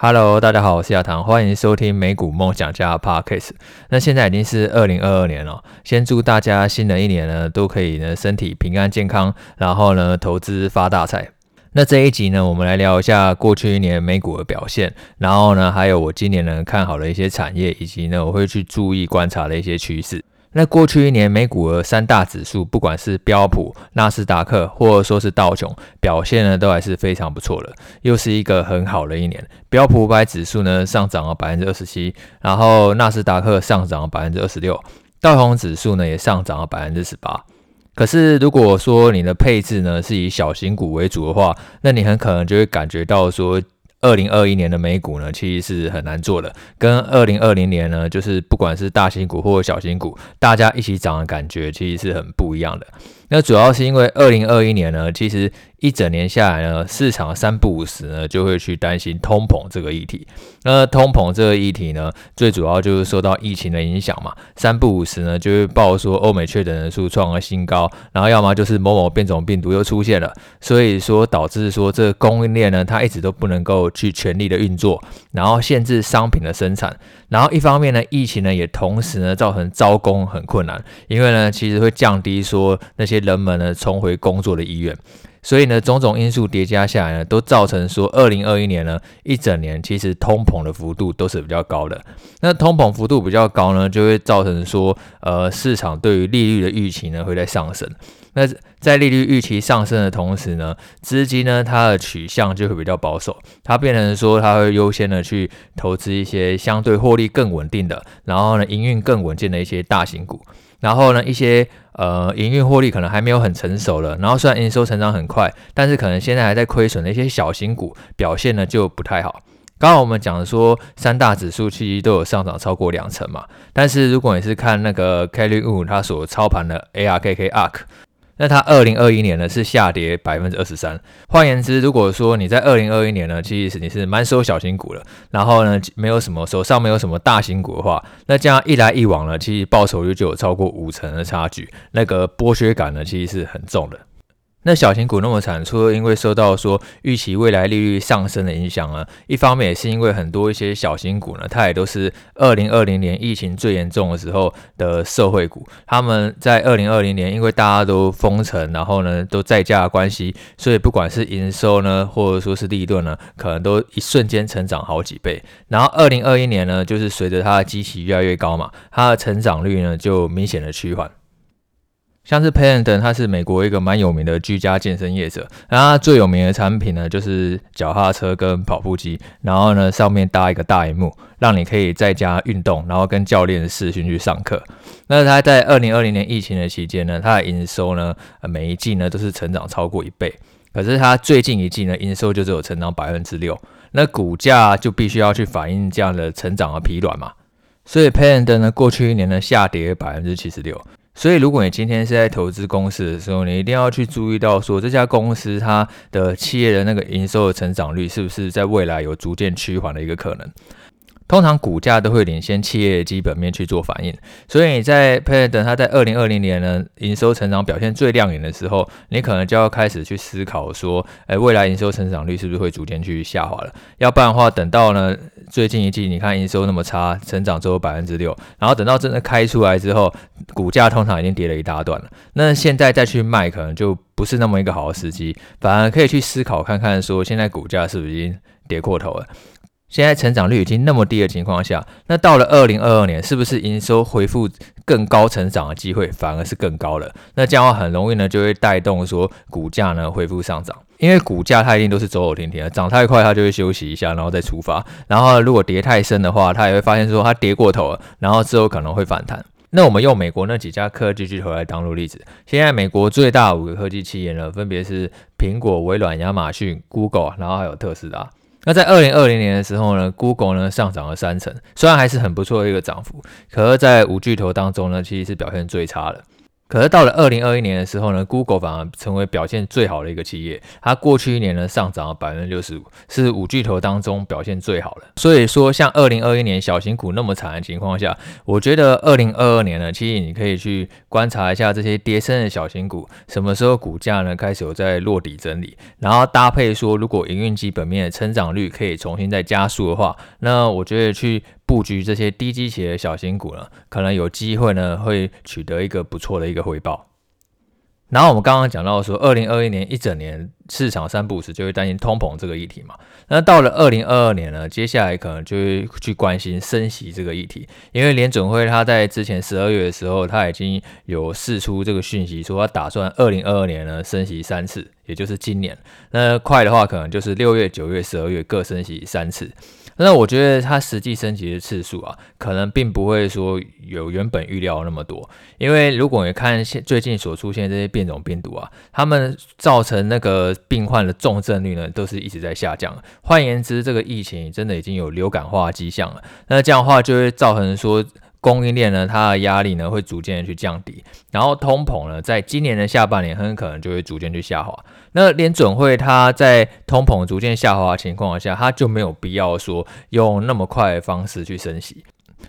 Hello，大家好，我是亚堂，欢迎收听美股梦想家 Podcast。那现在已经是二零二二年了，先祝大家新的一年呢都可以呢身体平安健康，然后呢投资发大财。那这一集呢，我们来聊一下过去一年美股的表现，然后呢还有我今年呢看好的一些产业，以及呢我会去注意观察的一些趋势。那过去一年美股的三大指数，不管是标普、纳斯达克，或者说是道琼，表现呢都还是非常不错的，又是一个很好的一年。标普五百指数呢上涨了百分之二十七，然后纳斯达克上涨了百分之二十六，道琼指数呢也上涨了百分之十八。可是如果说你的配置呢是以小型股为主的话，那你很可能就会感觉到说。二零二一年的美股呢，其实是很难做的，跟二零二零年呢，就是不管是大新股或小新股，大家一起涨的感觉，其实是很不一样的。那主要是因为二零二一年呢，其实一整年下来呢，市场三不五时呢就会去担心通膨这个议题。那通膨这个议题呢，最主要就是受到疫情的影响嘛，三不五时呢就会报说欧美确诊人数创了新高，然后要么就是某某变种病毒又出现了，所以说导致说这个供应链呢，它一直都不能够去全力的运作，然后限制商品的生产。然后一方面呢，疫情呢也同时呢造成招工很困难，因为呢其实会降低说那些人们呢重回工作的意愿，所以呢种种因素叠加下来呢，都造成说二零二一年呢一整年其实通膨的幅度都是比较高的。那通膨幅度比较高呢，就会造成说呃市场对于利率的预期呢会在上升。那在利率预期上升的同时呢，资金呢它的取向就会比较保守，它变成说它会优先的去投资一些相对获利更稳定的，然后呢营运更稳健的一些大型股，然后呢一些呃营运获利可能还没有很成熟了，然后虽然营收成长很快，但是可能现在还在亏损的一些小型股表现呢就不太好。刚刚我们讲的说三大指数其实都有上涨超过两成嘛，但是如果你是看那个 Cathie Wood 它所操盘的 ARKK ARK。那它二零二一年呢是下跌百分之二十三。换言之，如果说你在二零二一年呢，其实你是蛮收小型股了，然后呢没有什么手上没有什么大型股的话，那这样一来一往呢，其实报酬率就有超过五成的差距，那个剥削感呢其实是很重的。那小型股那么惨，除了因为受到说预期未来利率上升的影响呢，一方面也是因为很多一些小型股呢，它也都是二零二零年疫情最严重的时候的社会股。他们在二零二零年因为大家都封城，然后呢都在家的关系，所以不管是营收呢，或者说是利润呢，可能都一瞬间成长好几倍。然后二零二一年呢，就是随着它的基期越来越高嘛，它的成长率呢就明显的趋缓。像是 Peloton，它是美国一个蛮有名的居家健身业者，然后它最有名的产品呢就是脚踏车跟跑步机，然后呢上面搭一个大萤幕，让你可以在家运动，然后跟教练视讯去上课。那它在二零二零年疫情的期间呢，它的营收呢每一季呢都是成长超过一倍，可是它最近一季呢营收就只有成长百分之六，那股价就必须要去反映这样的成长的疲软嘛，所以 Peloton 呢过去一年呢下跌百分之七十六。所以，如果你今天是在投资公司的时候，你一定要去注意到，说这家公司它的企业的那个营收的成长率，是不是在未来有逐渐趋缓的一个可能。通常股价都会领先企业基本面去做反应，所以你在 Peloton 它在二零二零年呢营收成长表现最亮眼的时候，你可能就要开始去思考说，哎，未来营收成长率是不是会逐渐去下滑了？要不然的话，等到呢最近一季你看营收那么差，成长只有百分之六，然后等到真的开出来之后，股价通常已经跌了一大段了。那现在再去卖，可能就不是那么一个好的时机，反而可以去思考看看说，现在股价是不是已经跌过头了？现在成长率已经那么低的情况下，那到了二零二二年，是不是营收恢复更高成长的机会反而是更高了？那这样的话很容易呢，就会带动说股价呢恢复上涨，因为股价它一定都是走走停停的，涨太快它就会休息一下，然后再出发。然后如果跌太深的话，它也会发现说它跌过头了，然后之后可能会反弹。那我们用美国那几家科技巨头来当做例子，现在美国最大五个科技企业呢，分别是苹果、微软、亚马逊、Google，然后还有特斯拉。那在二零二零年的时候呢，Google 呢上涨了三成，虽然还是很不错的一个涨幅，可是，在五巨头当中呢，其实是表现最差的。可是到了二零二一年的时候呢，Google 反而成为表现最好的一个企业。它过去一年呢上涨了百分之六十五，是五巨头当中表现最好的。所以说，像二零二一年小型股那么惨的情况下，我觉得二零二二年呢，其实你可以去观察一下这些跌深的小型股，什么时候股价呢开始有在落底整理，然后搭配说，如果营运基本面的成长率可以重新再加速的话，那我觉得去。布局这些低基期的小型股呢，可能有机会呢，会取得一个不错的一个回报。然后我们刚刚讲到说，二零二一年一整年市场三不时就会担心通膨这个议题嘛。那到了二零二二年呢，接下来可能就会去关心升息这个议题，因为联准会他在之前十二月的时候，他已经有释出这个讯息，说他打算二零二二年呢升息三次，也就是今年。那快的话，可能就是六月、九月、十二月各升息三次。那我觉得它实际升级的次数啊，可能并不会说有原本预料那么多，因为如果你看现最近所出现这些变种病毒啊，他们造成那个病患的重症率呢，都是一直在下降。换言之，这个疫情真的已经有流感化迹象了。那这样的话就会造成说。供应链呢，它的压力呢会逐渐的去降低，然后通膨呢，在今年的下半年很可能就会逐渐去下滑。那联准会它在通膨逐渐下滑的情况下，它就没有必要说用那么快的方式去升息。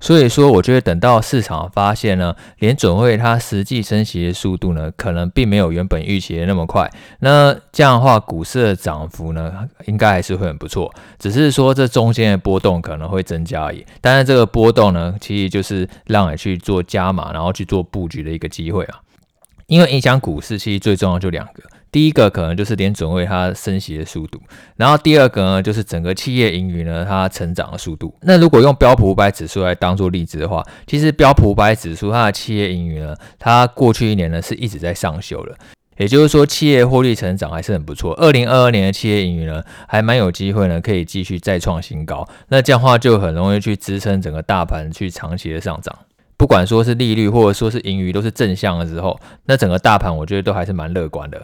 所以说，我觉得等到市场发现呢，联准会它实际升息的速度呢，可能并没有原本预期的那么快。那这样的话，股市的涨幅呢，应该还是会很不错。只是说这中间的波动可能会增加而已。但是这个波动呢，其实就是让你去做加码，然后去做布局的一个机会啊。因为影响股市，其实最重要就两个。第一个可能就是联准会它升息的速度，然后第二个呢就是整个企业盈余呢它成长的速度。那如果用标普五百指数来当做例子的话，其实标普五百指数它的企业盈余呢，它过去一年呢是一直在上修的，也就是说企业获利成长还是很不错。二零二二年的企业盈余呢还蛮有机会呢可以继续再创新高，那这样的话就很容易去支撑整个大盘去长期的上涨。不管说是利率或者说是盈余都是正向的时候，那整个大盘我觉得都还是蛮乐观的。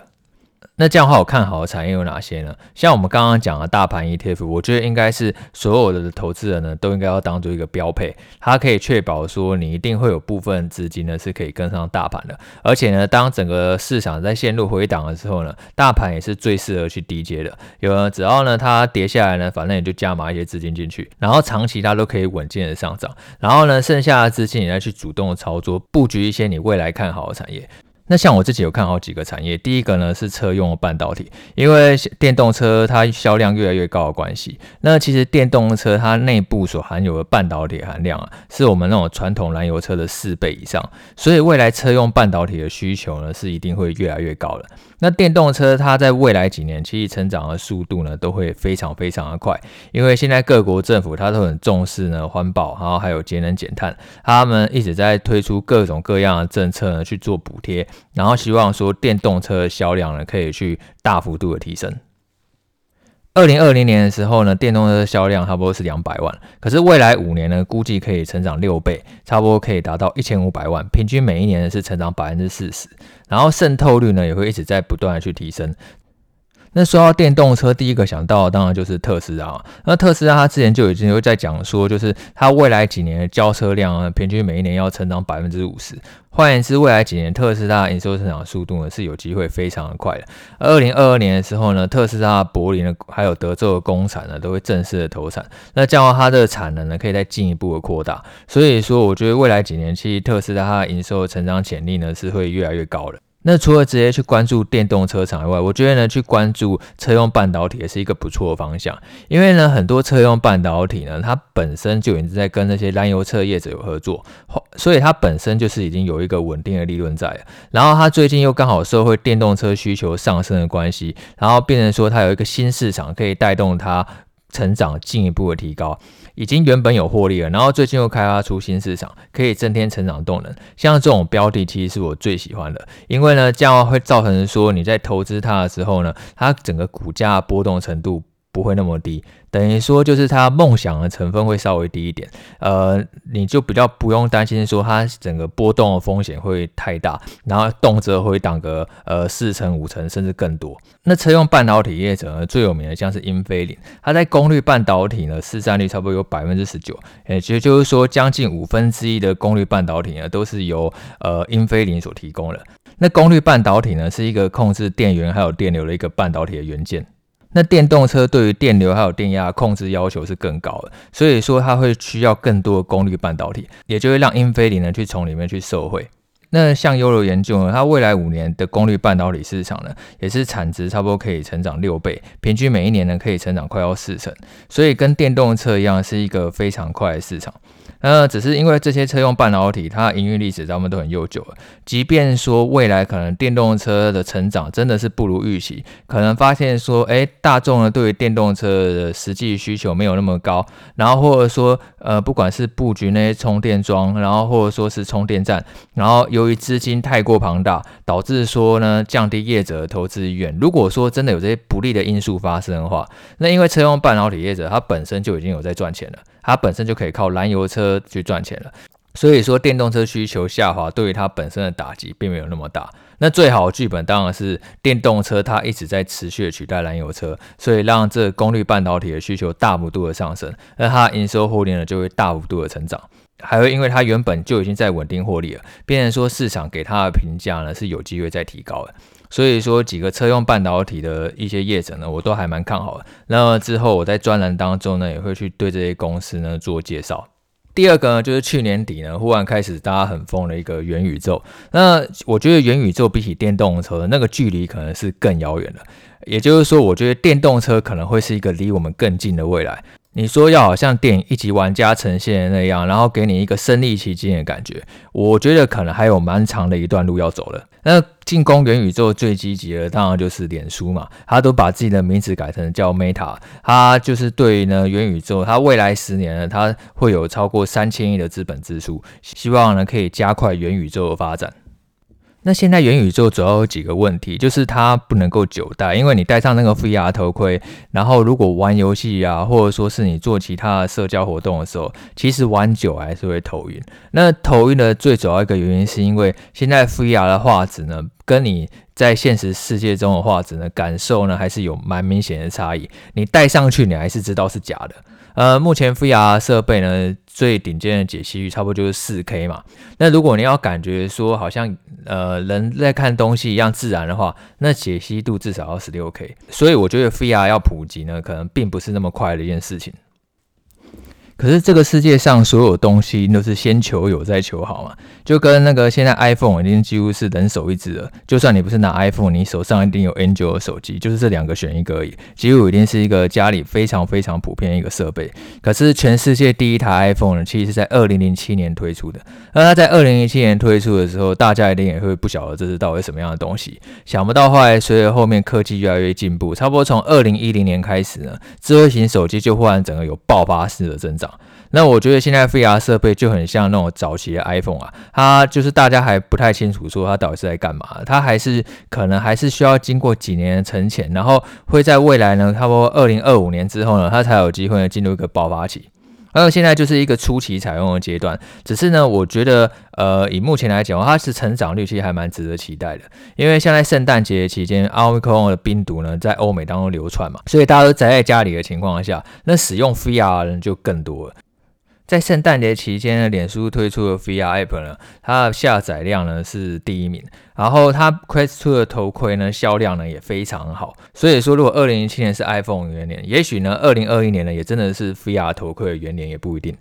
那这样的话，我看好的产业有哪些呢？像我们刚刚讲的大盘 ETF，我觉得应该是所有的投资人呢都应该要当做一个标配，它可以确保说你一定会有部分资金呢是可以跟上大盘的，而且呢，当整个市场在陷入回档的时候呢，大盘也是最适合去低接的。有了，只要呢它跌下来呢，反正你就加码一些资金进去，然后长期它都可以稳健的上涨，然后呢，剩下的资金你再去主动的操作，布局一些你未来看好的产业。那像我自己有看好几个产业，第一个呢是车用的半导体，因为电动车它销量越来越高的关系。那其实电动车它内部所含有的半导体含量啊，是我们那种传统燃油车的四倍以上，所以未来车用半导体的需求呢是一定会越来越高的。那电动车它在未来几年其实成长的速度呢都会非常非常的快，因为现在各国政府它都很重视呢环保，然后还有节能减碳，他们一直在推出各种各样的政策呢去做补贴。然后希望说电动车的销量呢可以去大幅度的提升。二零二零年的时候呢，电动车销量差不多是两百万，可是未来五年呢，估计可以成长六倍，差不多可以达到一千五百万，平均每一年呢是成长百分之四十，然后渗透率呢也会一直在不断的去提升。那说到电动车，第一个想到的当然就是特斯拉。那特斯拉它之前就已经有在讲说，就是它未来几年的交车量啊，平均每一年要成长百分之五十。换言之，未来几年特斯拉营收增长速度呢是有机会非常的快的。二零二二年的时候呢，特斯拉柏林的还有德州的工厂呢都会正式的投产。那这样的话它的产能呢可以再进一步的扩大。所以说，我觉得未来几年其实特斯拉它的营收成长潜力呢是会越来越高的。那除了直接去关注电动车厂以外，我觉得呢，去关注车用半导体也是一个不错的方向。因为呢，很多车用半导体呢，它本身就已经在跟那些燃油车业者有合作，所以它本身就是已经有一个稳定的利润在。然后它最近又刚好受会电动车需求上升的关系，然后变成说它有一个新市场可以带动它成长进一步的提高。已经原本有获利了，然后最近又开发出新市场，可以增添成长动能。像这种标的，其实是我最喜欢的，因为呢，这样会造成说你在投资它的时候呢，它整个股价波动程度不会那么低，等于说就是它梦想的成分会稍微低一点，呃，你就比较不用担心说它整个波动的风险会太大，然后动辄会涨个呃四成五成甚至更多。那车用半导体业者呢，最有名的像是英飞凌，它在功率半导体呢市占率差不多有百分之十九，也就就是说将近五分之一的功率半导体呢都是由呃英飞凌所提供的。那功率半导体呢是一个控制电源还有电流的一个半导体的元件。那电动车对于电流还有电压控制要求是更高的，所以说它会需要更多的功率半导体，也就会让英飞凌呢去从里面去受惠。那像优柔研究呢，它未来五年的功率半导体市场呢，也是产值差不多可以成长六倍，平均每一年呢可以成长快要四成，所以跟电动车一样，是一个非常快的市场。那只是因为这些车用半导体，它的营运历史他们都很悠久了。即便说未来可能电动车的成长真的是不如预期，可能发现说，哎，大众呢对于电动车的实际需求没有那么高，然后或者说，呃，不管是布局那些充电桩，然后或者说是充电站，然后有由于资金太过庞大，导致说呢降低业者的投资意愿。如果说真的有这些不利的因素发生的话，那因为车用半导体业者它本身就已经有在赚钱了。它本身就可以靠燃油车去赚钱了，所以说电动车需求下滑对于它本身的打击并没有那么大。那最好的剧本当然是电动车它一直在持续的取代燃油车，所以让这功率半导体的需求大幅度的上升，那它营收获利呢就会大幅度的成长，还会因为它原本就已经在稳定获利了，变成说市场给它的评价呢是有机会再提高的。所以说几个车用半导体的一些业者呢，我都还蛮看好的。那么之后我在专栏当中呢，也会去对这些公司呢做介绍。第二个呢，就是去年底呢，忽然开始大家很疯的一个元宇宙。那我觉得元宇宙比起电动车那个距离可能是更遥远的。也就是说，我觉得电动车可能会是一个离我们更近的未来。你说要好像电影一级玩家呈现的那样，然后给你一个身临其境的感觉，我觉得可能还有蛮长的一段路要走了。那进攻元宇宙最积极的当然就是脸书嘛，他都把自己的名字改成叫 Meta，他就是对呢元宇宙，他未来十年呢，他会有超过三千亿的资本支出，希望呢可以加快元宇宙的发展。那现在元宇宙主要有几个问题，就是它不能够久戴，因为你戴上那个 VR 头盔，然后如果玩游戏啊，或者说是你做其他的社交活动的时候，其实玩久还是会头晕。那头晕的最主要一个原因，是因为现在 VR 的画质呢，跟你在现实世界中的画质呢，感受呢，还是有蛮明显的差异。你戴上去，你还是知道是假的。呃，目前 VR 设备呢，最顶尖的解析率差不多就是四 K 嘛。那如果你要感觉说好像呃人在看东西一样自然的话，那解析度至少要十六 K。所以我觉得 VR 要普及呢，可能并不是那么快的一件事情。可是这个世界上所有东西都是先求有再求好嘛，就跟那个现在 iPhone 已经几乎是人手一支了。就算你不是拿 iPhone，你手上一定有 Android 的手机，就是这两个选一个而已。几乎已经是一个家里非常非常普遍的一个设备。可是全世界第一台 iPhone 呢，其实是在二零零七年推出的。那它在二零零七年推出的时候，大家一定也会不晓得这是到底什么样的东西。想不到后来随着后面科技越来越进步，差不多从二零一零年开始呢，智慧型手机就忽然整个有爆发式的增长。那我觉得现在 VR 设备就很像那种早期的 iPhone 啊，它就是大家还不太清楚说它到底是在干嘛，它还是可能还是需要经过几年的沉潜，然后会在未来呢，差不多二零二五年之后呢，它才有机会呢进入一个爆发期。还有现在就是一个初期采用的阶段，只是呢，我觉得呃，以目前来讲，它是成长率其实还蛮值得期待的，因为现在圣诞节期间奥密克戎的病毒呢在欧美当中流窜嘛，所以大家都宅在家里的情况下，那使用 VR 的人就更多了。在圣诞节期间呢，脸书推出的 VR App 呢，它的下载量呢是第一名，然后它 Quest 2的头盔呢销量呢也非常好，所以说如果二零一七年是 iPhone 元年，也许呢二零二一年呢也真的是 VR 头盔的元年也不一定。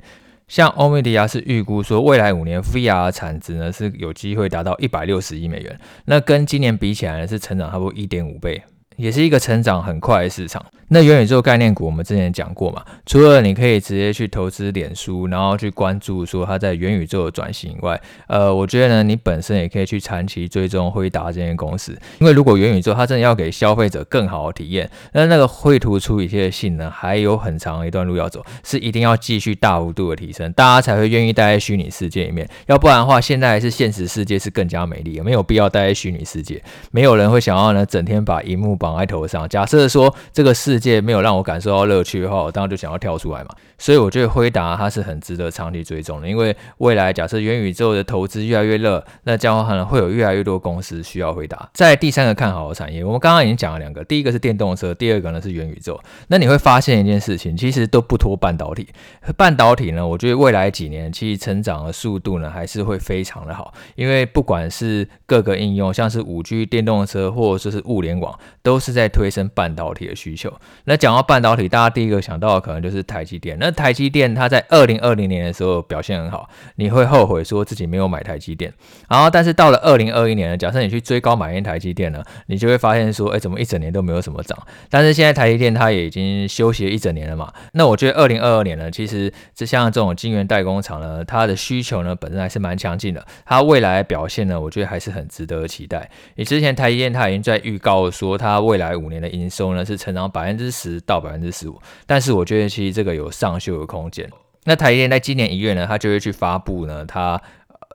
像欧米迪亚是预估说，未来五年 VR 产值呢是有机会达到一百六十亿美元，那跟今年比起来呢是成长差不多一点五倍，也是一个成长很快的市场。那元宇宙概念股，我们之前讲过嘛，除了你可以直接去投资脸书，然后去关注说它在元宇宙的转型以外，呃，我觉得呢，你本身也可以去长期追踪辉达这间公司，因为如果元宇宙它真的要给消费者更好的体验，那那个绘图处理器的性能还有很长一段路要走，是一定要继续大幅度的提升，大家才会愿意待在虚拟世界里面，要不然的话，现在还是现实世界是更加美丽，也没有必要待在虚拟世界，没有人会想要呢整天把荧幕绑绑在头上。假设说这个世界没有让我感受到乐趣的话，我当然就想要跳出来嘛。所以我觉得辉达它是很值得长期追踪的，因为未来假设元宇宙的投资越来越热，那这样的话呢，会有越来越多公司需要辉达。在第三个看好的产业，我们刚刚已经讲了两个，第一个是电动车，第二个呢是元宇宙。那你会发现一件事情，其实都不脱半导体。半导体呢，我觉得未来几年其实成长的速度呢还是会非常的好，因为不管是各个应用，像是五 G 电动车或者说是物联网，都是在推升半导体的需求。那讲到半导体，大家第一个想到的可能就是台积电。那台积电它在二零二零年的时候表现很好，你会后悔说自己没有买台积电。然后，但是到了二零二一年呢，假设你去追高买一台积电呢，你就会发现说，哎，怎么一整年都没有什么涨？但是现在台积电它也已经休息了一整年了嘛。那我觉得二零二二年呢，其实这像这种晶圆代工厂呢，它的需求呢本身还是蛮强劲的，它未来表现呢，我觉得还是很值得期待。你之前台积电它已经在预告说，它未来五年的营收呢是成长百分之十到百分之十五，但是我觉得其实这个有上修的空间。那台积电在今年一月呢，它就会去发布呢，它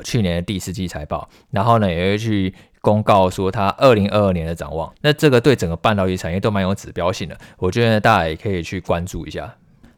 去年的第四季财报，然后呢，也会去公告说它二零二二年的展望。那这个对整个半导体产业都蛮有指标性的，我觉得大家也可以去关注一下。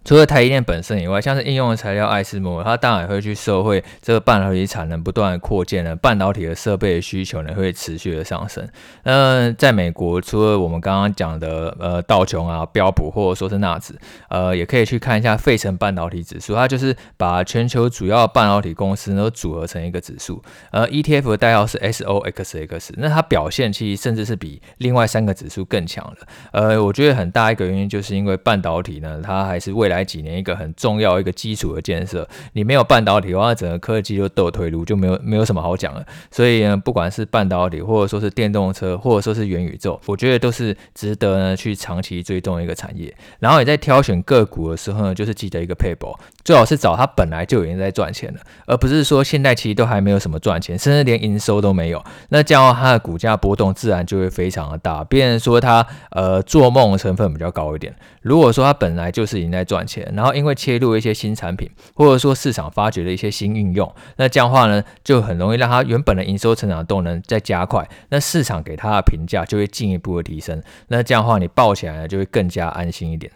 除了台积电本身以外，像是应用的材料艾斯摩，它当然也会去受惠这个半导体产能不断的扩建呢，半导体的设备的需求呢会持续的上升。那在美国，除了我们刚刚讲的呃道琼啊、标普或者说是纳指，呃，也可以去看一下费城半导体指数，它就是把全球主要半导体公司都组合成一个指数，呃，ETF 的代号是 SOXX，那它表现其实甚至是比另外三个指数更强的。呃，我觉得很大一个原因就是因为半导体呢，它还是未来。来几年一个很重要一个基础的建设，你没有半导体的话，整个科技就倒退路，就没有没有什么好讲了。所以呢，不管是半导体，或者说是电动车，或者说是元宇宙，我觉得都是值得呢去长期追踪一个产业。然后你在挑选个股的时候呢，就是记得一个撇步，最好是找它本来就已经在赚钱了，而不是说现在其实都还没有什么赚钱，甚至连营收都没有。那这样它的股价波动自然就会非常的大。别人说它呃做梦成分比较高一点。如果说它本来就是已经在赚钱，然后因为切入一些新产品，或者说市场发掘的一些新应用，那这样的话呢，就很容易让它原本的营收成长动能再加快，那市场给它的评价就会进一步的提升，那这样的话你抱起来呢就会更加安心一点。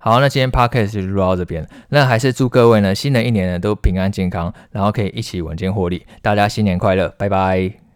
好，那今天 Podcast 就录到这边，那还是祝各位呢新的一年呢都平安健康，然后可以一起稳健获利，大家新年快乐，拜拜。